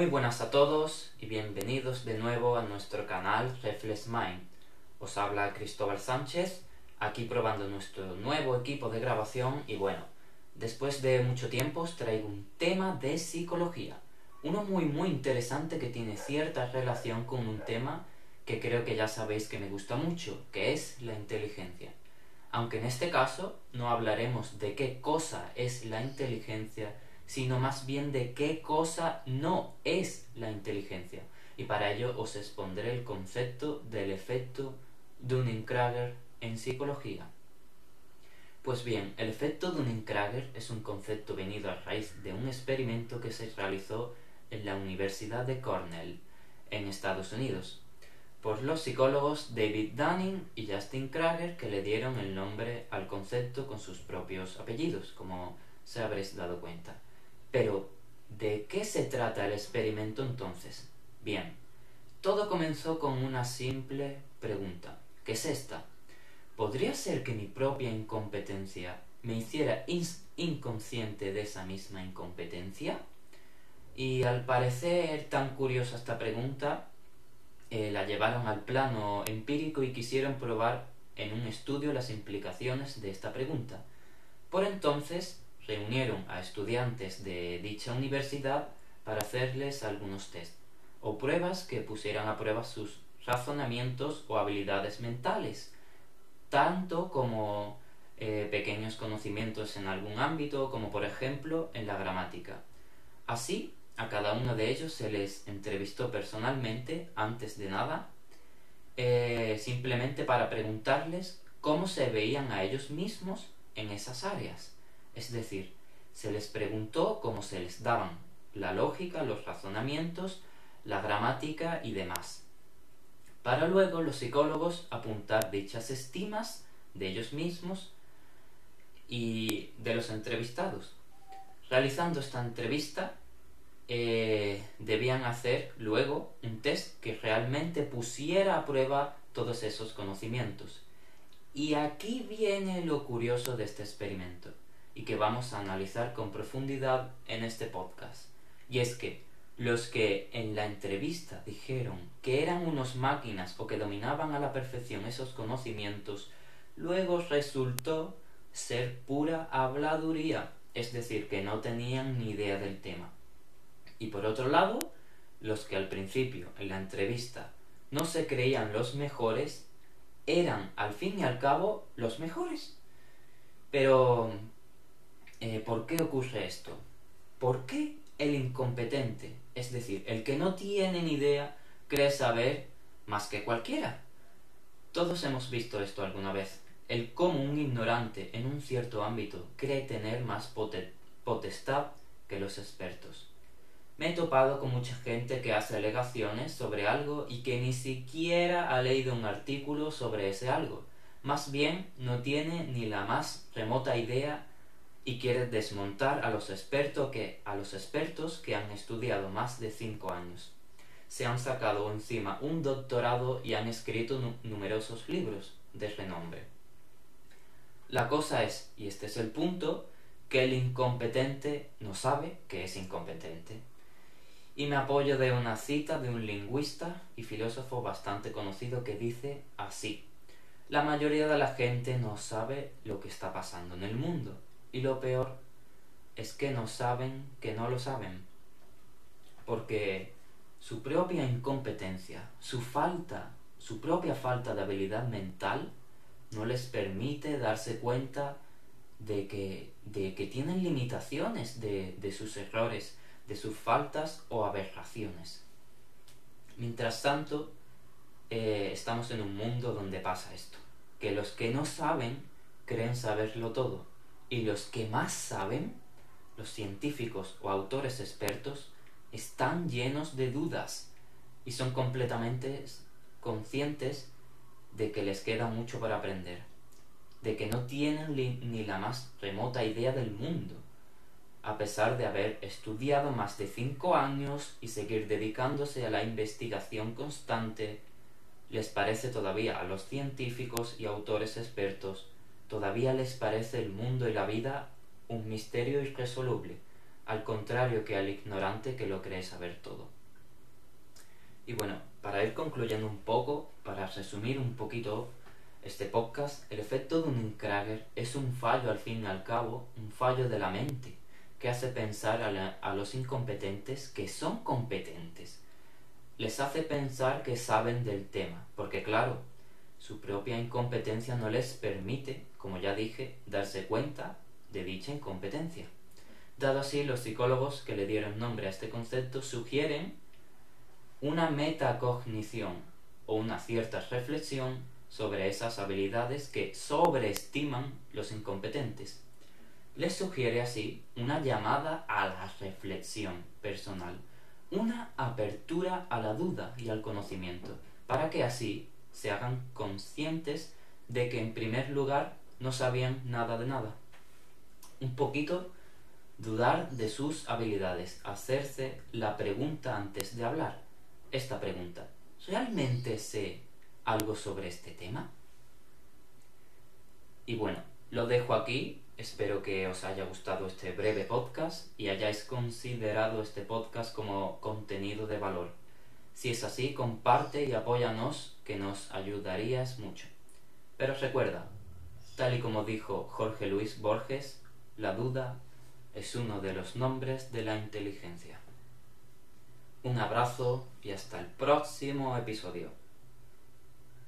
Muy buenas a todos y bienvenidos de nuevo a nuestro canal Reflex Mind. Os habla Cristóbal Sánchez, aquí probando nuestro nuevo equipo de grabación y bueno, después de mucho tiempo os traigo un tema de psicología. Uno muy muy interesante que tiene cierta relación con un tema que creo que ya sabéis que me gusta mucho, que es la inteligencia. Aunque en este caso no hablaremos de qué cosa es la inteligencia, sino más bien de qué cosa no es la inteligencia. Y para ello os expondré el concepto del efecto Dunning-Kruger en psicología. Pues bien, el efecto Dunning-Kruger es un concepto venido a raíz de un experimento que se realizó en la Universidad de Cornell, en Estados Unidos, por los psicólogos David Dunning y Justin Kruger, que le dieron el nombre al concepto con sus propios apellidos, como se habréis dado cuenta. Pero, ¿de qué se trata el experimento entonces? Bien, todo comenzó con una simple pregunta, ¿Qué es esta. ¿Podría ser que mi propia incompetencia me hiciera inconsciente de esa misma incompetencia? Y al parecer tan curiosa esta pregunta, eh, la llevaron al plano empírico y quisieron probar en un estudio las implicaciones de esta pregunta. Por entonces reunieron a estudiantes de dicha universidad para hacerles algunos test o pruebas que pusieran a prueba sus razonamientos o habilidades mentales, tanto como eh, pequeños conocimientos en algún ámbito, como por ejemplo en la gramática. Así, a cada uno de ellos se les entrevistó personalmente, antes de nada, eh, simplemente para preguntarles cómo se veían a ellos mismos en esas áreas. Es decir, se les preguntó cómo se les daban la lógica, los razonamientos, la gramática y demás. Para luego los psicólogos apuntar dichas estimas de ellos mismos y de los entrevistados. Realizando esta entrevista, eh, debían hacer luego un test que realmente pusiera a prueba todos esos conocimientos. Y aquí viene lo curioso de este experimento y que vamos a analizar con profundidad en este podcast. Y es que los que en la entrevista dijeron que eran unos máquinas o que dominaban a la perfección esos conocimientos, luego resultó ser pura habladuría, es decir, que no tenían ni idea del tema. Y por otro lado, los que al principio en la entrevista no se creían los mejores, eran al fin y al cabo los mejores. Pero eh, ¿por qué ocurre esto? ¿Por qué el incompetente, es decir, el que no tiene ni idea, cree saber más que cualquiera? Todos hemos visto esto alguna vez. El cómo un ignorante en un cierto ámbito cree tener más potestad que los expertos. Me he topado con mucha gente que hace alegaciones sobre algo y que ni siquiera ha leído un artículo sobre ese algo. Más bien no tiene ni la más remota idea y quiere desmontar a los, expertos que, a los expertos que han estudiado más de cinco años. Se han sacado encima un doctorado y han escrito numerosos libros de renombre. La cosa es, y este es el punto, que el incompetente no sabe que es incompetente. Y me apoyo de una cita de un lingüista y filósofo bastante conocido que dice así. La mayoría de la gente no sabe lo que está pasando en el mundo y lo peor es que no saben que no lo saben. Porque su propia incompetencia, su falta, su propia falta de habilidad mental, no les permite darse cuenta de que, de que tienen limitaciones de, de sus errores, de sus faltas o aberraciones. Mientras tanto, eh, estamos en un mundo donde pasa esto, que los que no saben creen saberlo todo y los que más saben, los científicos o autores expertos, están llenos de dudas y son completamente conscientes de que les queda mucho para aprender, de que no tienen ni la más remota idea del mundo, a pesar de haber estudiado más de cinco años y seguir dedicándose a la investigación constante, les parece todavía a los científicos y autores expertos todavía les parece el mundo y la vida un misterio irresoluble, al contrario que al ignorante que lo cree saber todo. Y bueno, para ir concluyendo un poco, para resumir un poquito este podcast, el efecto de un Krager es un fallo al fin y al cabo, un fallo de la mente, que hace pensar a, a los incompetentes que son competentes. Les hace pensar que saben del tema, porque claro, su propia incompetencia no les permite, como ya dije, darse cuenta de dicha incompetencia. Dado así, los psicólogos que le dieron nombre a este concepto sugieren una metacognición o una cierta reflexión sobre esas habilidades que sobreestiman los incompetentes. Les sugiere así una llamada a la reflexión personal, una apertura a la duda y al conocimiento, para que así se hagan conscientes de que en primer lugar no sabían nada de nada. Un poquito dudar de sus habilidades, hacerse la pregunta antes de hablar. Esta pregunta, ¿realmente sé algo sobre este tema? Y bueno, lo dejo aquí. Espero que os haya gustado este breve podcast y hayáis considerado este podcast como contenido de valor. Si es así, comparte y apóyanos, que nos ayudarías mucho. Pero recuerda, tal y como dijo Jorge Luis Borges, la duda es uno de los nombres de la inteligencia. Un abrazo y hasta el próximo episodio.